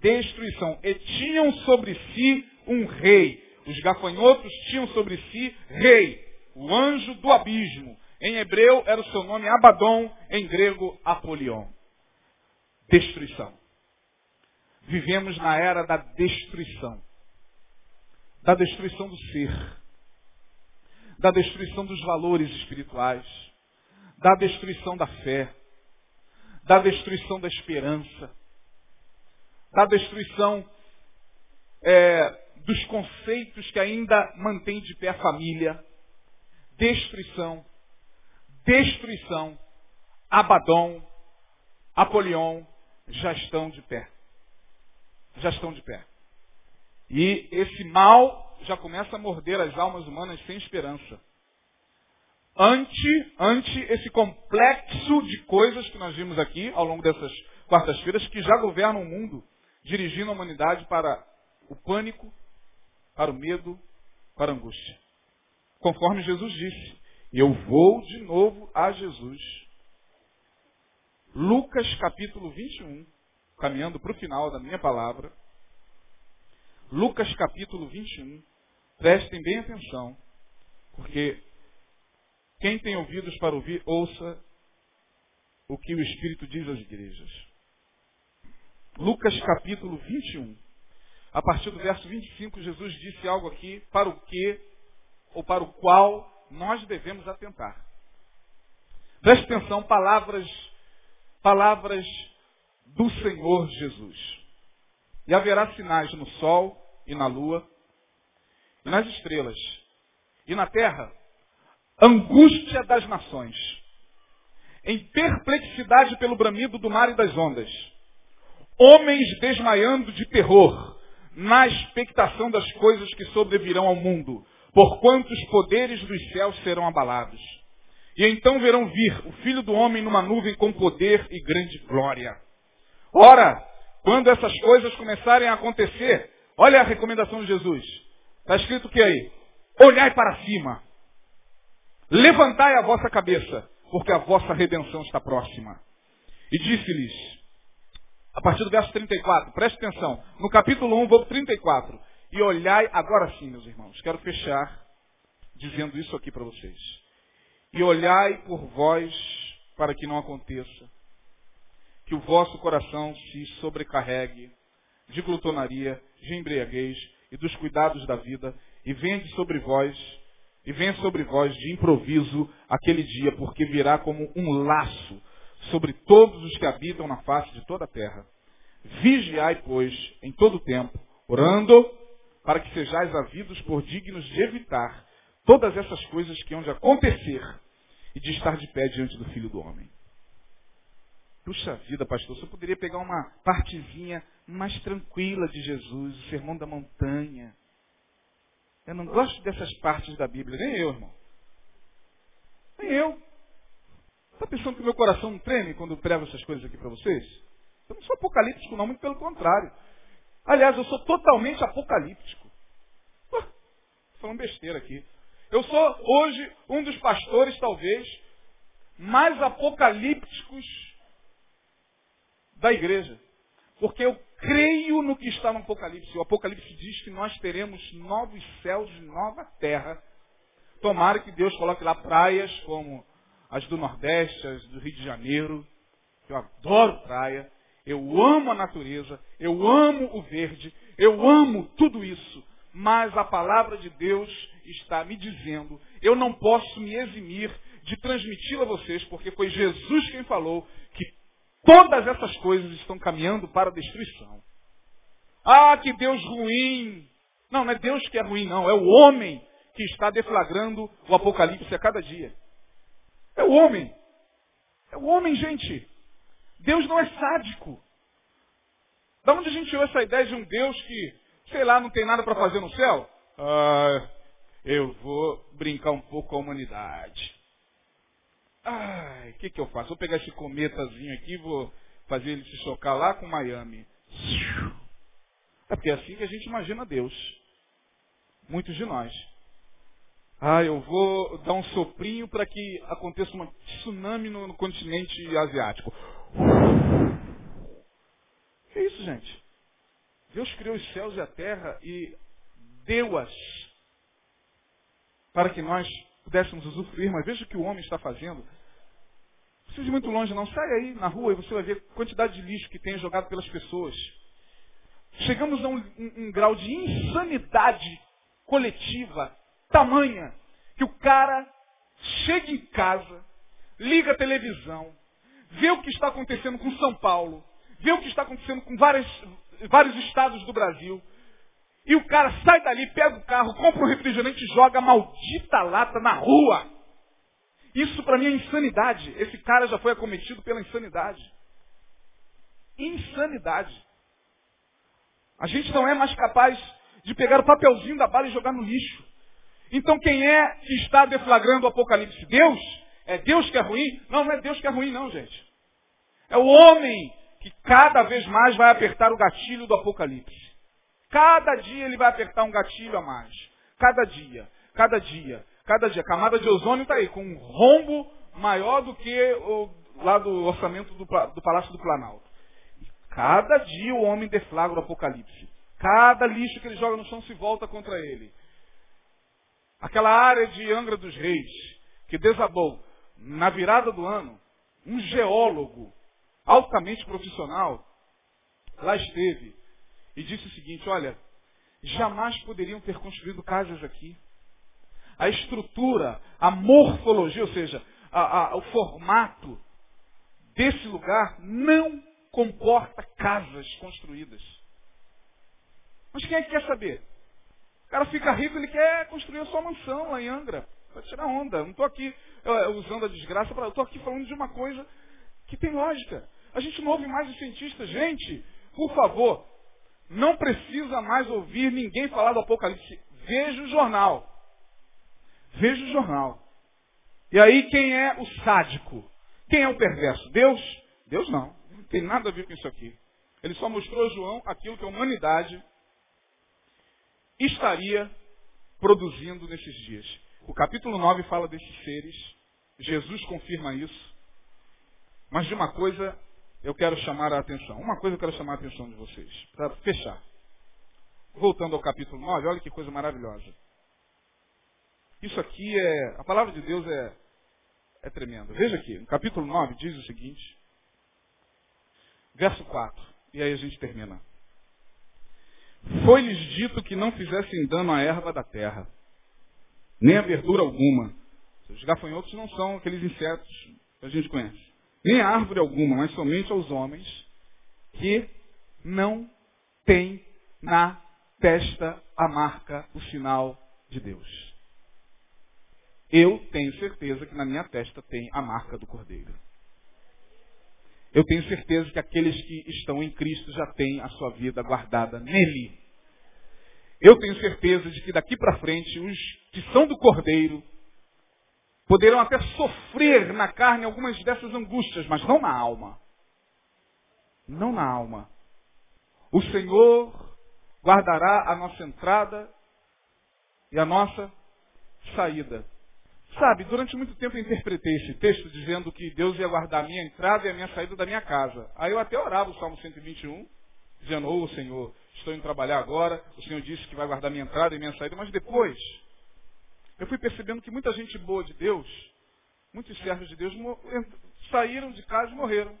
Destruição. E tinham sobre si um rei. Os gafanhotos tinham sobre si rei. O anjo do abismo. Em hebreu era o seu nome Abaddon, em grego Apolion destruição. Vivemos na era da destruição. Da destruição do ser. Da destruição dos valores espirituais. Da destruição da fé. Da destruição da esperança. Da destruição é, dos conceitos que ainda mantêm de pé a família. Destruição. Destruição. Abaddon. Apolion já estão de pé. Já estão de pé. E esse mal já começa a morder as almas humanas sem esperança. Ante, ante esse complexo de coisas que nós vimos aqui ao longo dessas quartas-feiras que já governam o mundo, dirigindo a humanidade para o pânico, para o medo, para a angústia. Conforme Jesus disse, eu vou de novo a Jesus Lucas capítulo 21, caminhando para o final da minha palavra. Lucas capítulo 21, prestem bem atenção, porque quem tem ouvidos para ouvir, ouça o que o Espírito diz às igrejas. Lucas capítulo 21, a partir do verso 25, Jesus disse algo aqui para o que ou para o qual nós devemos atentar. Preste atenção, palavras palavras do Senhor Jesus. E haverá sinais no sol e na lua e nas estrelas. E na terra, angústia das nações. Em perplexidade pelo bramido do mar e das ondas. Homens desmaiando de terror, na expectação das coisas que sobrevirão ao mundo, porquanto os poderes dos céus serão abalados. E então verão vir o Filho do Homem numa nuvem com poder e grande glória. Ora, quando essas coisas começarem a acontecer, olha a recomendação de Jesus. Está escrito o que aí? Olhai para cima. Levantai a vossa cabeça, porque a vossa redenção está próxima. E disse-lhes, a partir do verso 34, preste atenção, no capítulo 1, vou 34. E olhai, agora sim, meus irmãos, quero fechar dizendo isso aqui para vocês. E olhai por vós para que não aconteça que o vosso coração se sobrecarregue de glutonaria, de embriaguez e dos cuidados da vida, e venha sobre vós, e venha sobre vós de improviso aquele dia, porque virá como um laço sobre todos os que habitam na face de toda a terra. Vigiai, pois, em todo o tempo, orando, para que sejais havidos por dignos de evitar todas essas coisas que hão de acontecer e de estar de pé diante do Filho do Homem. Puxa vida, pastor, você poderia pegar uma partezinha mais tranquila de Jesus, o sermão da montanha. Eu não gosto dessas partes da Bíblia, nem eu, irmão. Nem eu. Está pensando que meu coração não treme quando eu prego essas coisas aqui para vocês? Eu não sou apocalíptico, não, muito pelo contrário. Aliás, eu sou totalmente apocalíptico. Estou falando besteira aqui. Eu sou hoje um dos pastores, talvez, mais apocalípticos da igreja. Porque eu creio no que está no Apocalipse. O Apocalipse diz que nós teremos novos céus e nova terra. Tomara que Deus coloque lá praias como as do Nordeste, as do Rio de Janeiro. Eu adoro praia. Eu amo a natureza. Eu amo o verde. Eu amo tudo isso. Mas a palavra de Deus está me dizendo, eu não posso me eximir de transmiti-la a vocês, porque foi Jesus quem falou que Todas essas coisas estão caminhando para a destruição. Ah, que Deus ruim. Não, não é Deus que é ruim, não. É o homem que está deflagrando o apocalipse a cada dia. É o homem. É o homem, gente. Deus não é sádico. Da onde a gente tirou essa ideia de um Deus que, sei lá, não tem nada para fazer no céu? Ah, eu vou brincar um pouco com a humanidade. Ai, o que, que eu faço? Vou pegar esse cometazinho aqui e vou fazer ele se chocar lá com Miami. É porque é assim que a gente imagina Deus. Muitos de nós. Ah, eu vou dar um soprinho para que aconteça um tsunami no, no continente asiático. Que isso, gente? Deus criou os céus e a terra e deu-as para que nós pudéssemos usufruir, mas veja o que o homem está fazendo. Não precisa ir muito longe, não. Sai aí na rua e você vai ver a quantidade de lixo que tem jogado pelas pessoas. Chegamos a um, um, um grau de insanidade coletiva tamanha que o cara chega em casa, liga a televisão, vê o que está acontecendo com São Paulo, vê o que está acontecendo com várias, vários estados do Brasil, e o cara sai dali, pega o carro, compra um refrigerante e joga a maldita lata na rua. Isso para mim é insanidade. Esse cara já foi acometido pela insanidade. Insanidade. A gente não é mais capaz de pegar o papelzinho da bala e jogar no lixo. Então quem é que está deflagrando o Apocalipse? Deus? É Deus que é ruim? Não, não é Deus que é ruim, não, gente. É o homem que cada vez mais vai apertar o gatilho do Apocalipse. Cada dia ele vai apertar um gatilho a mais. Cada dia, cada dia, cada dia. A camada de ozônio está aí, com um rombo maior do que o, lá do orçamento do, do Palácio do Planalto. Cada dia o homem deflagra o apocalipse. Cada lixo que ele joga no chão se volta contra ele. Aquela área de Angra dos Reis, que desabou na virada do ano, um geólogo altamente profissional lá esteve e disse o seguinte: olha, jamais poderiam ter construído casas aqui. A estrutura, a morfologia, ou seja, a, a, o formato desse lugar não comporta casas construídas. Mas quem é que quer saber? O cara fica rico, ele quer construir a sua mansão lá em Angra. Para tirar onda. Não estou aqui uh, usando a desgraça, para estou aqui falando de uma coisa que tem lógica. A gente não ouve mais os cientistas. Gente, por favor, não precisa mais ouvir ninguém falar do Apocalipse. Veja o jornal. Veja o jornal. E aí quem é o sádico? Quem é o perverso? Deus? Deus não. Não tem nada a ver com isso aqui. Ele só mostrou a João aquilo que a humanidade estaria produzindo nesses dias. O capítulo 9 fala desses seres. Jesus confirma isso. Mas de uma coisa eu quero chamar a atenção. Uma coisa eu quero chamar a atenção de vocês, para fechar. Voltando ao capítulo 9, olha que coisa maravilhosa. Isso aqui é. A palavra de Deus é, é tremenda. Veja aqui, no capítulo 9 diz o seguinte, verso 4, e aí a gente termina. Foi-lhes dito que não fizessem dano à erva da terra, nem a verdura alguma. Os gafanhotos não são aqueles insetos que a gente conhece nem a árvore alguma, mas somente aos homens que não têm na testa a marca, o sinal de Deus. Eu tenho certeza que na minha testa tem a marca do Cordeiro. Eu tenho certeza que aqueles que estão em Cristo já têm a sua vida guardada nele. Eu tenho certeza de que daqui para frente os que são do Cordeiro poderão até sofrer na carne algumas dessas angústias, mas não na alma. Não na alma. O Senhor guardará a nossa entrada e a nossa saída. Sabe, durante muito tempo eu interpretei esse texto dizendo que Deus ia guardar a minha entrada e a minha saída da minha casa. Aí eu até orava o Salmo 121, dizendo, ô oh, Senhor, estou indo trabalhar agora, o Senhor disse que vai guardar minha entrada e minha saída, mas depois eu fui percebendo que muita gente boa de Deus, muitos servos de Deus, saíram de casa e morreram.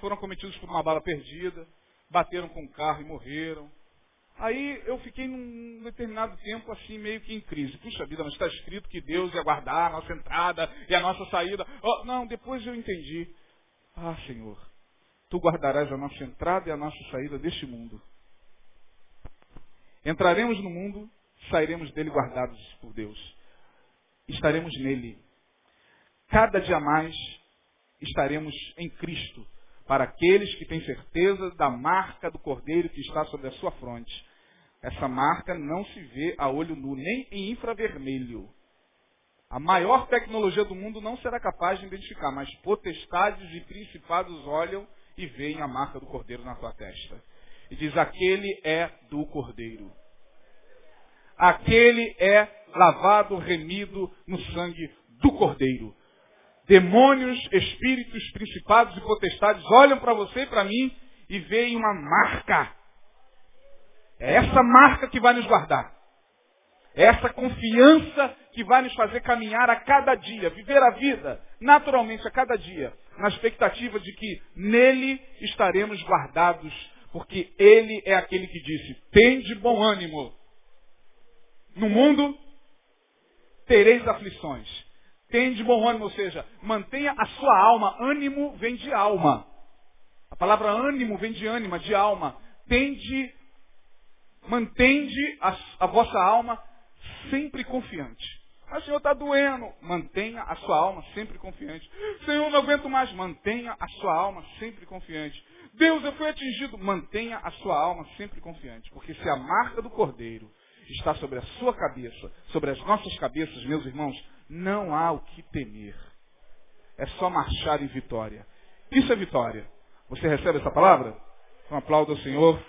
Foram cometidos por uma bala perdida, bateram com um carro e morreram. Aí eu fiquei num determinado tempo assim, meio que em crise. Puxa vida, mas está escrito que Deus ia guardar a nossa entrada e a nossa saída. Oh, não, depois eu entendi. Ah, Senhor, Tu guardarás a nossa entrada e a nossa saída deste mundo. Entraremos no mundo, sairemos dele guardados por Deus. Estaremos nele. Cada dia mais estaremos em Cristo para aqueles que têm certeza da marca do Cordeiro que está sobre a sua fronte. Essa marca não se vê a olho nu, nem em infravermelho. A maior tecnologia do mundo não será capaz de identificar, mas potestades e principados olham e veem a marca do Cordeiro na tua testa. E diz: aquele é do Cordeiro. Aquele é lavado, remido no sangue do Cordeiro. Demônios, espíritos, principados e potestades olham para você e para mim e veem uma marca. É essa marca que vai nos guardar. É essa confiança que vai nos fazer caminhar a cada dia, viver a vida naturalmente a cada dia, na expectativa de que nele estaremos guardados, porque ele é aquele que disse: tem de bom ânimo. No mundo tereis aflições. Tem de bom ânimo, ou seja, mantenha a sua alma. Ânimo vem de alma. A palavra ânimo vem de ânima, de alma. Tende, mantende a, a vossa alma sempre confiante. Mas Senhor está doendo. Mantenha a sua alma sempre confiante. Senhor, não aguento mais. Mantenha a sua alma sempre confiante. Deus, eu fui atingido. Mantenha a sua alma sempre confiante. Porque se a marca do Cordeiro está sobre a sua cabeça, sobre as nossas cabeças, meus irmãos, não há o que temer. É só marchar em vitória. Isso é vitória. Você recebe essa palavra? Um aplauso ao Senhor.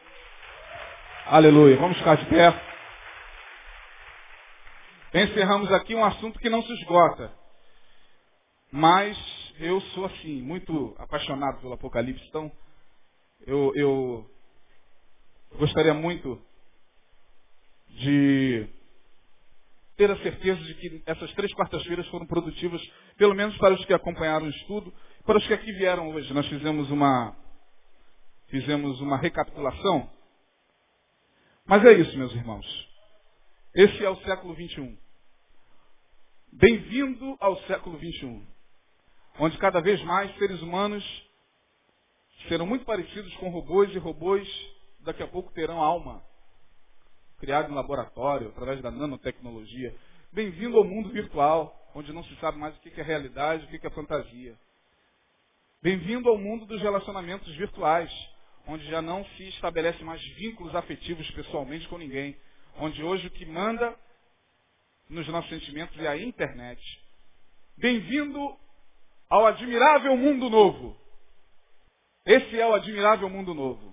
Aleluia. Vamos ficar de pé. Encerramos aqui um assunto que não se esgota. Mas eu sou assim, muito apaixonado pelo Apocalipse. Então, eu, eu gostaria muito de ter a certeza de que essas três quartas-feiras foram produtivas, pelo menos para os que acompanharam o estudo, para os que aqui vieram hoje. Nós fizemos uma, fizemos uma recapitulação. Mas é isso, meus irmãos. Esse é o século 21. Bem-vindo ao século 21, onde cada vez mais seres humanos serão muito parecidos com robôs e robôs daqui a pouco terão alma criado em laboratório, através da nanotecnologia. Bem-vindo ao mundo virtual, onde não se sabe mais o que é realidade, o que é fantasia. Bem-vindo ao mundo dos relacionamentos virtuais, onde já não se estabelece mais vínculos afetivos pessoalmente com ninguém. Onde hoje o que manda nos nossos sentimentos é a internet. Bem-vindo ao admirável mundo novo. Esse é o admirável mundo novo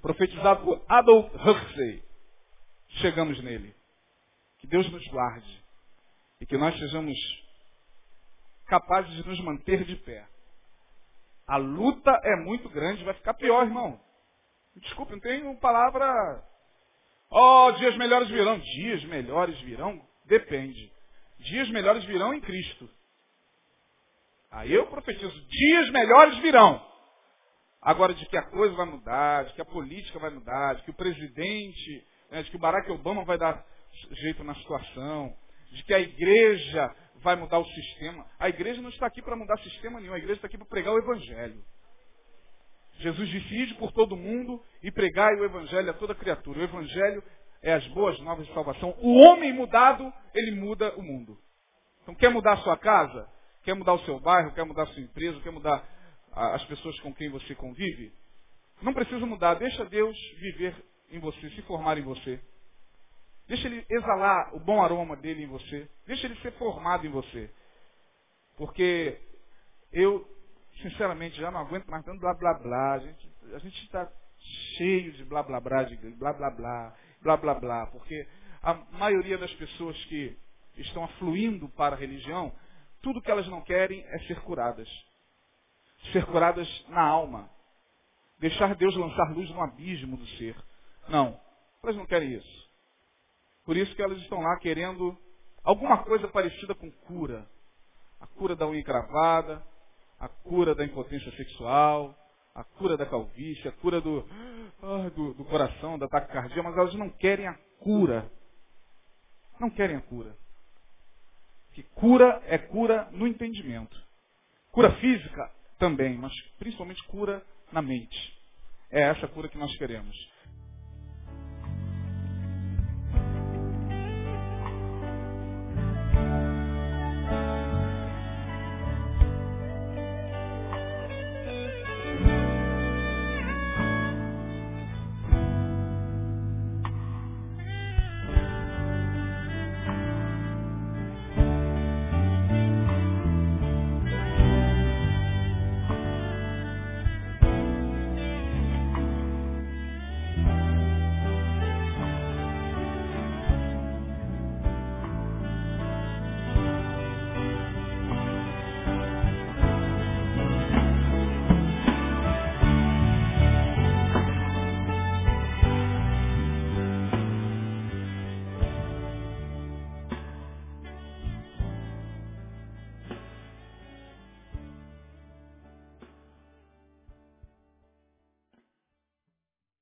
profetizado por Adolf Huxley. Chegamos nele. Que Deus nos guarde e que nós sejamos capazes de nos manter de pé. A luta é muito grande, vai ficar pior, irmão. Desculpe, não tenho palavra. Oh, dias melhores virão. Dias melhores virão? Depende. Dias melhores virão em Cristo. Aí eu profetizo, dias melhores virão. Agora, de que a coisa vai mudar, de que a política vai mudar, de que o presidente, né, de que o Barack Obama vai dar jeito na situação, de que a igreja vai mudar o sistema. A igreja não está aqui para mudar sistema nenhum, a igreja está aqui para pregar o evangelho. Jesus disse, por todo mundo e pregai o evangelho a toda criatura. O evangelho é as boas novas de salvação. O homem mudado, ele muda o mundo. Então, quer mudar a sua casa? Quer mudar o seu bairro, quer mudar a sua empresa, quer mudar as pessoas com quem você convive? Não precisa mudar, deixa Deus viver em você, se formar em você. Deixa ele exalar o bom aroma dele em você. Deixa ele ser formado em você. Porque eu, sinceramente, já não aguento mais tanto blá blá blá. A gente está cheio de blá blá blá, de blá blá blá, blá blá blá. Porque a maioria das pessoas que estão afluindo para a religião, tudo que elas não querem é ser curadas. Ser curadas na alma. Deixar Deus lançar luz no abismo do ser. Não, elas não querem isso. Por isso que elas estão lá querendo alguma coisa parecida com cura. A cura da unha encravada, a cura da impotência sexual, a cura da calvície, a cura do, ah, do, do coração, da taquicardia, mas elas não querem a cura. Não querem a cura. Que cura é cura no entendimento. Cura física também, mas principalmente cura na mente. É essa cura que nós queremos.